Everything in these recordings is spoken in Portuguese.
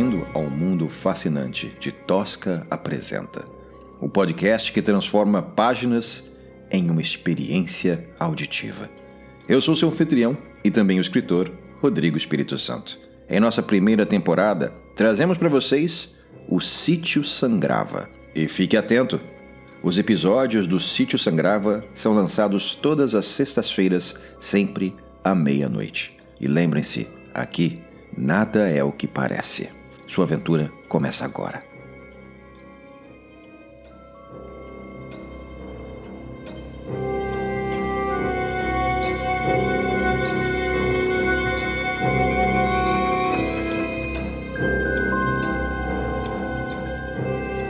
Bem-vindo ao mundo fascinante de Tosca Apresenta, o podcast que transforma páginas em uma experiência auditiva. Eu sou seu anfitrião e também o escritor Rodrigo Espírito Santo. Em nossa primeira temporada, trazemos para vocês o Sítio Sangrava. E fique atento! Os episódios do Sítio Sangrava são lançados todas as sextas-feiras, sempre à meia-noite. E lembrem-se, aqui nada é o que parece. Sua aventura começa agora.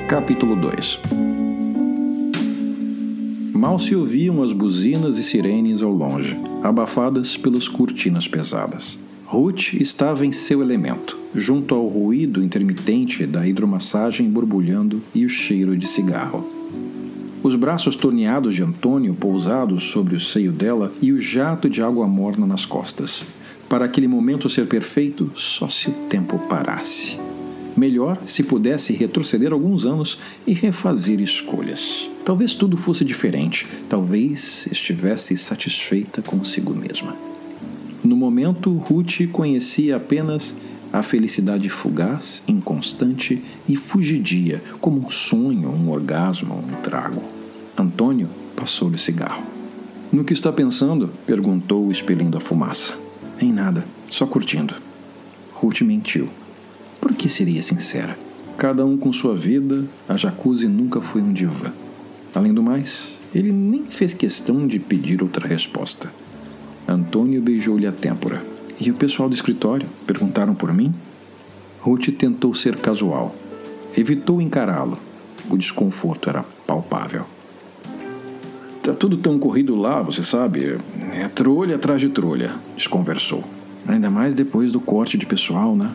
Capítulo 2 Mal se ouviam as buzinas e sirenes ao longe, abafadas pelas cortinas pesadas. Ruth estava em seu elemento, junto ao ruído intermitente da hidromassagem borbulhando e o cheiro de cigarro. Os braços torneados de Antônio pousados sobre o seio dela e o jato de água morna nas costas. Para aquele momento ser perfeito, só se o tempo parasse. Melhor se pudesse retroceder alguns anos e refazer escolhas. Talvez tudo fosse diferente, talvez estivesse satisfeita consigo mesma. No momento, Ruth conhecia apenas a felicidade fugaz, inconstante e fugidia, como um sonho, um orgasmo, um trago. Antônio passou-lhe o cigarro. No que está pensando? perguntou, expelindo a fumaça. Em nada, só curtindo. Ruth mentiu. Por que seria sincera? Cada um com sua vida, a jacuzzi nunca foi um diva. Além do mais, ele nem fez questão de pedir outra resposta. Antônio beijou-lhe a têmpora. E o pessoal do escritório? Perguntaram por mim? Ruth tentou ser casual. Evitou encará-lo. O desconforto era palpável. Tá tudo tão corrido lá, você sabe. É trolha atrás de trolha, desconversou. Ainda mais depois do corte de pessoal, né?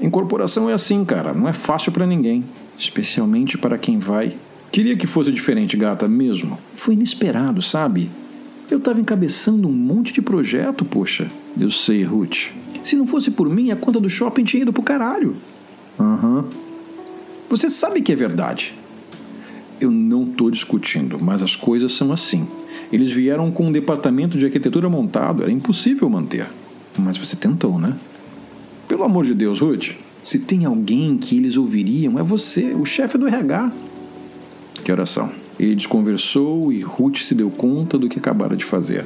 Incorporação é assim, cara. Não é fácil para ninguém. Especialmente para quem vai. Queria que fosse diferente, gata, mesmo. Foi inesperado, sabe? Eu estava encabeçando um monte de projeto, poxa. Eu sei, Ruth. Se não fosse por mim, a conta do shopping tinha ido pro caralho. Aham. Uhum. Você sabe que é verdade. Eu não tô discutindo, mas as coisas são assim. Eles vieram com um departamento de arquitetura montado, era impossível manter. Mas você tentou, né? Pelo amor de Deus, Ruth, se tem alguém que eles ouviriam, é você, o chefe do RH. Que oração. Ele desconversou e Ruth se deu conta do que acabara de fazer.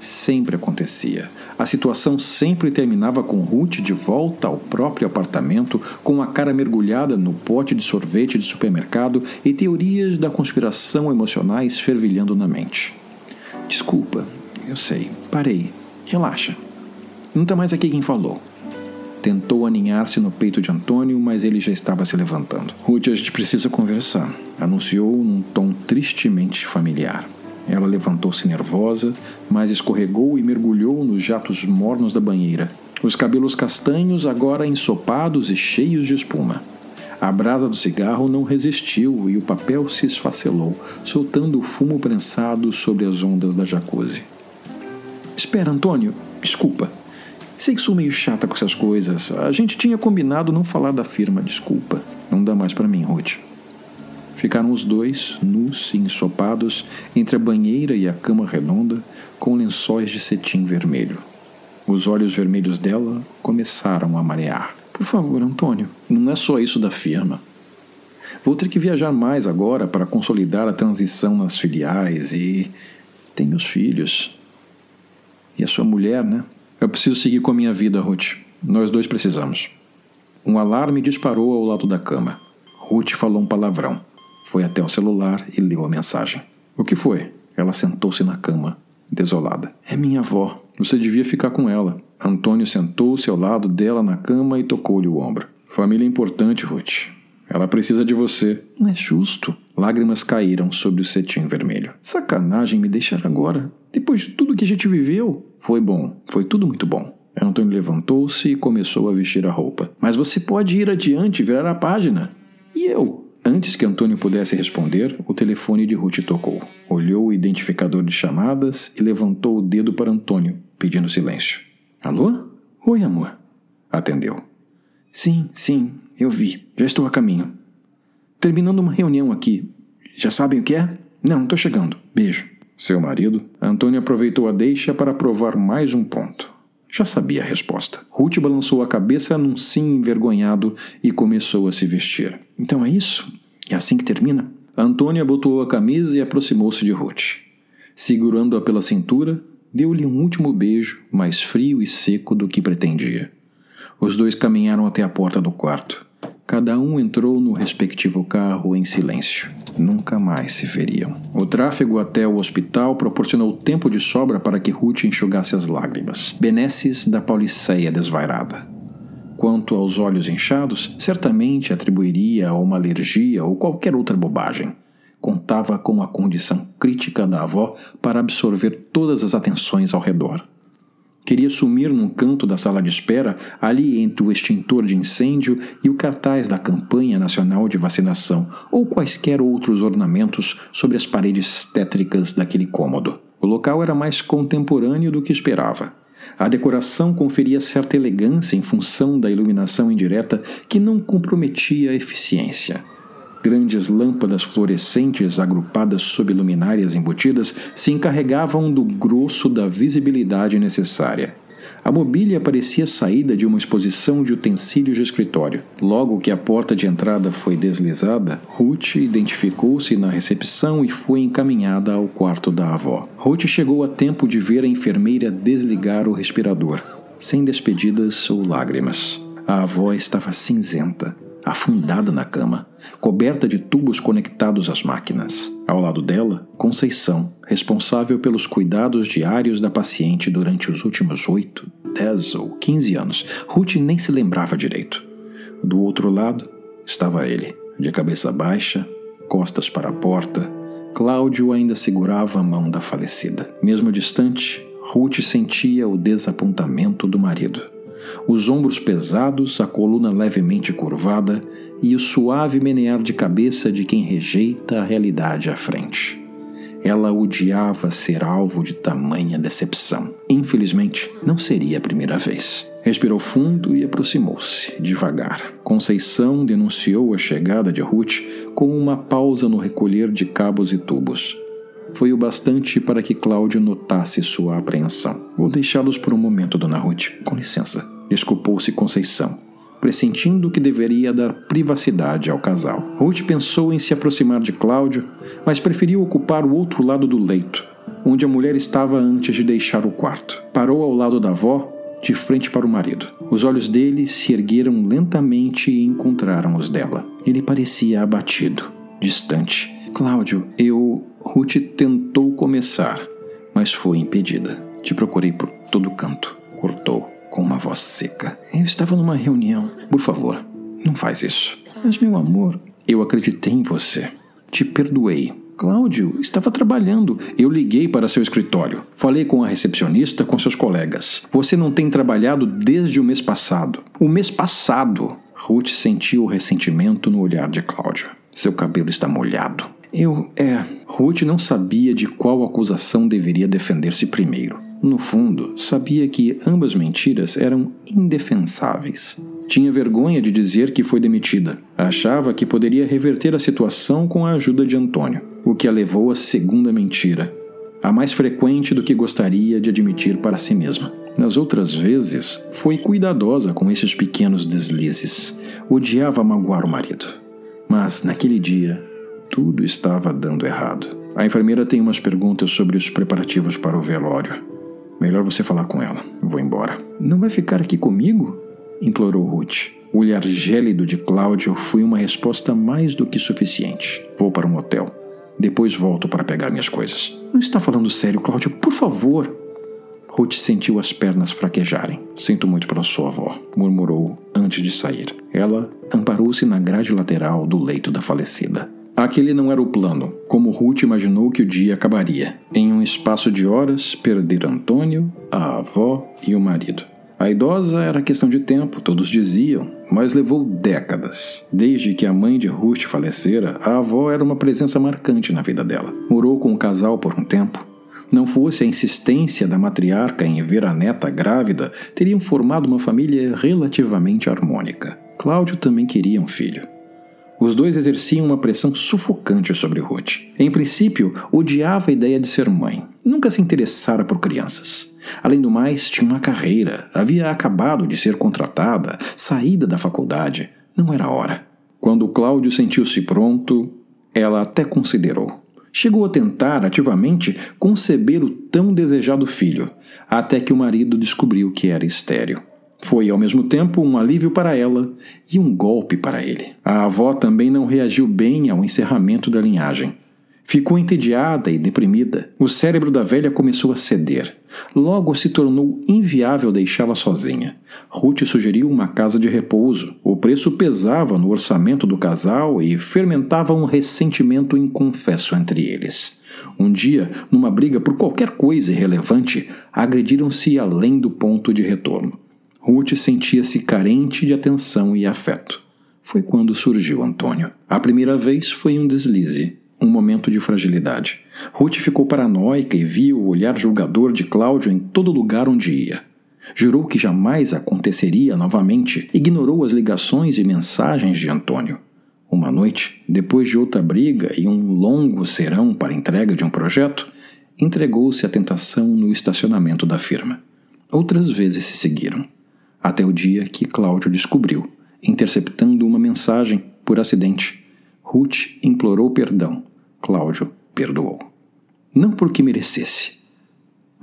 Sempre acontecia. A situação sempre terminava com Ruth de volta ao próprio apartamento, com a cara mergulhada no pote de sorvete de supermercado e teorias da conspiração emocionais fervilhando na mente. Desculpa, eu sei, parei. Relaxa. Não está mais aqui quem falou. Tentou aninhar-se no peito de Antônio, mas ele já estava se levantando. Ruth, a gente precisa conversar, anunciou num tom tristemente familiar. Ela levantou-se nervosa, mas escorregou e mergulhou nos jatos mornos da banheira. Os cabelos castanhos agora ensopados e cheios de espuma. A brasa do cigarro não resistiu e o papel se esfacelou, soltando o fumo prensado sobre as ondas da jacuzzi. Espera, Antônio. Desculpa. Sei que sou meio chata com essas coisas. A gente tinha combinado não falar da firma, desculpa. Não dá mais para mim, Ruth. Ficaram os dois, nus e ensopados, entre a banheira e a cama redonda, com lençóis de cetim vermelho. Os olhos vermelhos dela começaram a marear. Por favor, Antônio, não é só isso da firma. Vou ter que viajar mais agora para consolidar a transição nas filiais e. Tem meus filhos. E a sua mulher, né? Eu preciso seguir com a minha vida, Ruth. Nós dois precisamos. Um alarme disparou ao lado da cama. Ruth falou um palavrão. Foi até o celular e leu a mensagem. O que foi? Ela sentou-se na cama, desolada. É minha avó. Você devia ficar com ela. Antônio sentou-se ao lado dela na cama e tocou-lhe o ombro. Família é importante, Ruth. Ela precisa de você. Não é justo. Lágrimas caíram sobre o cetim vermelho. Sacanagem me deixar agora. Depois de tudo que a gente viveu. Foi bom, foi tudo muito bom. Antônio levantou-se e começou a vestir a roupa. Mas você pode ir adiante virar a página. E eu? Antes que Antônio pudesse responder, o telefone de Ruth tocou. Olhou o identificador de chamadas e levantou o dedo para Antônio, pedindo silêncio. Alô? Oi, amor. Atendeu. Sim, sim, eu vi. Já estou a caminho. Terminando uma reunião aqui. Já sabem o que é? Não, estou chegando. Beijo. Seu marido, Antônio aproveitou a deixa para provar mais um ponto. Já sabia a resposta. Ruth balançou a cabeça num sim envergonhado e começou a se vestir. Então é isso? É assim que termina? Antônia botou a camisa e aproximou-se de Ruth. Segurando-a pela cintura, deu-lhe um último beijo, mais frio e seco do que pretendia. Os dois caminharam até a porta do quarto. Cada um entrou no respectivo carro em silêncio. Nunca mais se veriam. O tráfego até o hospital proporcionou tempo de sobra para que Ruth enxugasse as lágrimas, benesses da Pauliceia desvairada. Quanto aos olhos inchados, certamente atribuiria a uma alergia ou qualquer outra bobagem. Contava com a condição crítica da avó para absorver todas as atenções ao redor. Queria sumir num canto da sala de espera, ali entre o extintor de incêndio e o cartaz da campanha nacional de vacinação, ou quaisquer outros ornamentos sobre as paredes tétricas daquele cômodo. O local era mais contemporâneo do que esperava. A decoração conferia certa elegância em função da iluminação indireta que não comprometia a eficiência. Grandes lâmpadas fluorescentes agrupadas sob luminárias embutidas se encarregavam do grosso da visibilidade necessária. A mobília parecia saída de uma exposição de utensílios de escritório. Logo que a porta de entrada foi deslizada, Ruth identificou-se na recepção e foi encaminhada ao quarto da avó. Ruth chegou a tempo de ver a enfermeira desligar o respirador, sem despedidas ou lágrimas. A avó estava cinzenta, afundada na cama, coberta de tubos conectados às máquinas. Ao lado dela, Conceição, responsável pelos cuidados diários da paciente durante os últimos oito, dez ou quinze anos. Ruth nem se lembrava direito. Do outro lado estava ele, de cabeça baixa, costas para a porta. Cláudio ainda segurava a mão da falecida. Mesmo distante, Ruth sentia o desapontamento do marido os ombros pesados, a coluna levemente curvada e o suave menear de cabeça de quem rejeita a realidade à frente. Ela odiava ser alvo de tamanha decepção. Infelizmente, não seria a primeira vez. Respirou fundo e aproximou-se, devagar. Conceição denunciou a chegada de Ruth com uma pausa no recolher de cabos e tubos foi o bastante para que Cláudio notasse sua apreensão. Vou deixá-los por um momento, dona Ruth. Com licença. Desculpou-se Conceição, pressentindo que deveria dar privacidade ao casal. Ruth pensou em se aproximar de Cláudio, mas preferiu ocupar o outro lado do leito, onde a mulher estava antes de deixar o quarto. Parou ao lado da avó, de frente para o marido. Os olhos dele se ergueram lentamente e encontraram os dela. Ele parecia abatido, distante. Cláudio, eu. Ruth tentou começar, mas foi impedida. Te procurei por todo canto. Cortou com uma voz seca. Eu estava numa reunião. Por favor, não faz isso. Mas, meu amor, eu acreditei em você. Te perdoei. Cláudio estava trabalhando. Eu liguei para seu escritório. Falei com a recepcionista, com seus colegas. Você não tem trabalhado desde o mês passado. O mês passado. Ruth sentiu o ressentimento no olhar de Cláudio. Seu cabelo está molhado. Eu. É. Ruth não sabia de qual acusação deveria defender-se primeiro. No fundo, sabia que ambas mentiras eram indefensáveis. Tinha vergonha de dizer que foi demitida. Achava que poderia reverter a situação com a ajuda de Antônio, o que a levou à segunda mentira, a mais frequente do que gostaria de admitir para si mesma. Nas outras vezes, foi cuidadosa com esses pequenos deslizes. Odiava magoar o marido. Mas, naquele dia, tudo estava dando errado. A enfermeira tem umas perguntas sobre os preparativos para o velório. Melhor você falar com ela. Vou embora. Não vai ficar aqui comigo? implorou Ruth. O olhar gélido de Cláudio foi uma resposta mais do que suficiente. Vou para um hotel. Depois volto para pegar minhas coisas. Não está falando sério, Cláudio? Por favor. Ruth sentiu as pernas fraquejarem. Sinto muito pela sua avó, murmurou antes de sair. Ela amparou-se na grade lateral do leito da falecida. Aquele não era o plano, como Ruth imaginou que o dia acabaria. Em um espaço de horas, perder Antônio, a avó e o marido. A idosa era questão de tempo, todos diziam, mas levou décadas. Desde que a mãe de Ruth falecera, a avó era uma presença marcante na vida dela. Morou com o casal por um tempo. Não fosse a insistência da matriarca em ver a neta grávida, teriam formado uma família relativamente harmônica. Cláudio também queria um filho. Os dois exerciam uma pressão sufocante sobre Ruth. Em princípio, odiava a ideia de ser mãe. Nunca se interessara por crianças. Além do mais, tinha uma carreira, havia acabado de ser contratada, saída da faculdade. Não era hora. Quando Cláudio sentiu-se pronto, ela até considerou. Chegou a tentar ativamente conceber o tão desejado filho, até que o marido descobriu que era estéril. Foi ao mesmo tempo um alívio para ela e um golpe para ele. A avó também não reagiu bem ao encerramento da linhagem. Ficou entediada e deprimida. O cérebro da velha começou a ceder. Logo se tornou inviável deixá-la sozinha. Ruth sugeriu uma casa de repouso. O preço pesava no orçamento do casal e fermentava um ressentimento inconfesso entre eles. Um dia, numa briga por qualquer coisa irrelevante, agrediram-se além do ponto de retorno. Ruth sentia-se carente de atenção e afeto. Foi quando surgiu Antônio. A primeira vez foi um deslize, um momento de fragilidade. Ruth ficou paranoica e viu o olhar julgador de Cláudio em todo lugar onde ia. Jurou que jamais aconteceria novamente, ignorou as ligações e mensagens de Antônio. Uma noite, depois de outra briga e um longo serão para entrega de um projeto, entregou-se à tentação no estacionamento da firma. Outras vezes se seguiram até o dia que Cláudio descobriu, interceptando uma mensagem por acidente. Ruth implorou perdão. Cláudio perdoou. Não porque merecesse,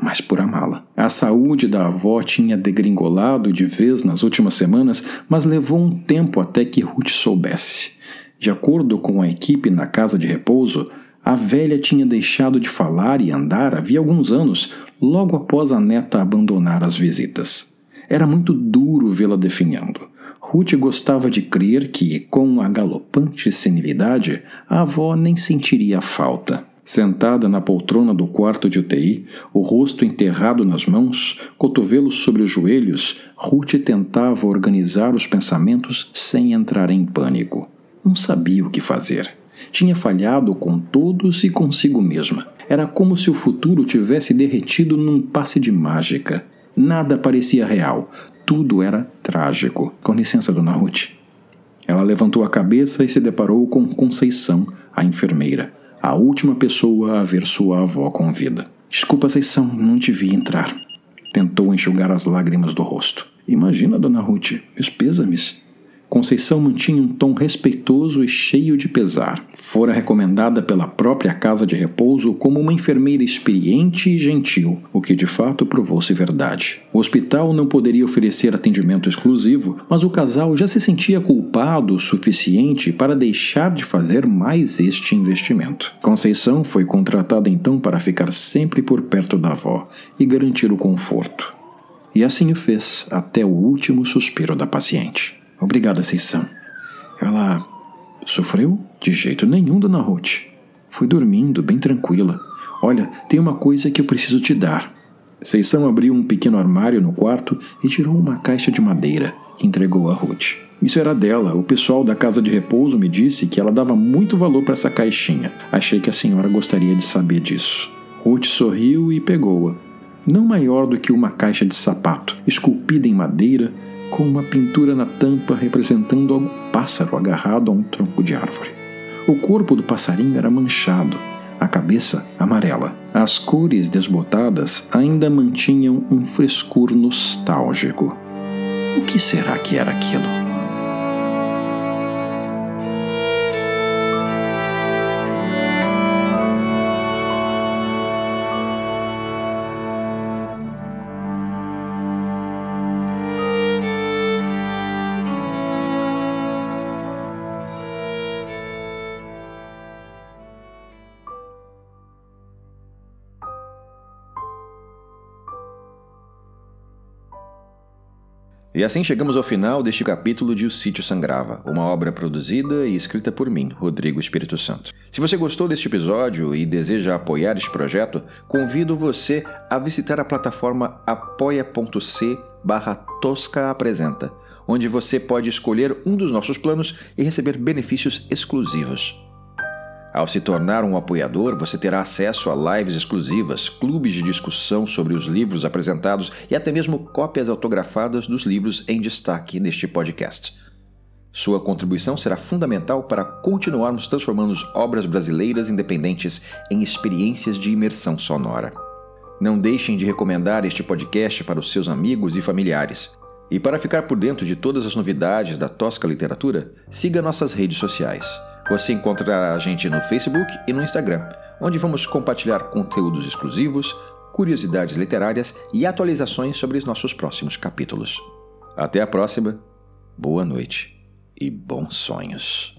mas por amá-la. A saúde da avó tinha degringolado de vez nas últimas semanas, mas levou um tempo até que Ruth soubesse. De acordo com a equipe na casa de repouso, a velha tinha deixado de falar e andar havia alguns anos, logo após a neta abandonar as visitas. Era muito duro vê-la definhando. Ruth gostava de crer que, com a galopante senilidade, a avó nem sentiria falta. Sentada na poltrona do quarto de UTI, o rosto enterrado nas mãos, cotovelos sobre os joelhos, Ruth tentava organizar os pensamentos sem entrar em pânico. Não sabia o que fazer. Tinha falhado com todos e consigo mesma. Era como se o futuro tivesse derretido num passe de mágica. Nada parecia real. Tudo era trágico. Com licença, dona Ruth. Ela levantou a cabeça e se deparou com Conceição, a enfermeira, a última pessoa a ver sua avó com vida. Desculpa, Conceição, não te vi entrar. Tentou enxugar as lágrimas do rosto. Imagina, dona Ruth, meus pêsames. Conceição mantinha um tom respeitoso e cheio de pesar. Fora recomendada pela própria casa de repouso como uma enfermeira experiente e gentil, o que de fato provou-se verdade. O hospital não poderia oferecer atendimento exclusivo, mas o casal já se sentia culpado o suficiente para deixar de fazer mais este investimento. Conceição foi contratada então para ficar sempre por perto da avó e garantir o conforto. E assim o fez até o último suspiro da paciente. Obrigada, Seição. Ela sofreu? De jeito nenhum, dona Ruth. Fui dormindo, bem tranquila. Olha, tem uma coisa que eu preciso te dar. Seição abriu um pequeno armário no quarto e tirou uma caixa de madeira que entregou a Ruth. Isso era dela. O pessoal da casa de repouso me disse que ela dava muito valor para essa caixinha. Achei que a senhora gostaria de saber disso. Ruth sorriu e pegou-a. Não maior do que uma caixa de sapato, esculpida em madeira, com uma pintura na tampa representando algum pássaro agarrado a um tronco de árvore. O corpo do passarinho era manchado, a cabeça amarela. As cores desbotadas ainda mantinham um frescor nostálgico. O que será que era aquilo? E assim chegamos ao final deste capítulo de O Sítio Sangrava, uma obra produzida e escrita por mim, Rodrigo Espírito Santo. Se você gostou deste episódio e deseja apoiar este projeto, convido você a visitar a plataforma apoia.c barra Tosca Apresenta, onde você pode escolher um dos nossos planos e receber benefícios exclusivos. Ao se tornar um apoiador, você terá acesso a lives exclusivas, clubes de discussão sobre os livros apresentados e até mesmo cópias autografadas dos livros em destaque neste podcast. Sua contribuição será fundamental para continuarmos transformando obras brasileiras independentes em experiências de imersão sonora. Não deixem de recomendar este podcast para os seus amigos e familiares. E para ficar por dentro de todas as novidades da Tosca Literatura, siga nossas redes sociais. Você encontra a gente no Facebook e no Instagram, onde vamos compartilhar conteúdos exclusivos, curiosidades literárias e atualizações sobre os nossos próximos capítulos. Até a próxima, boa noite e bons sonhos.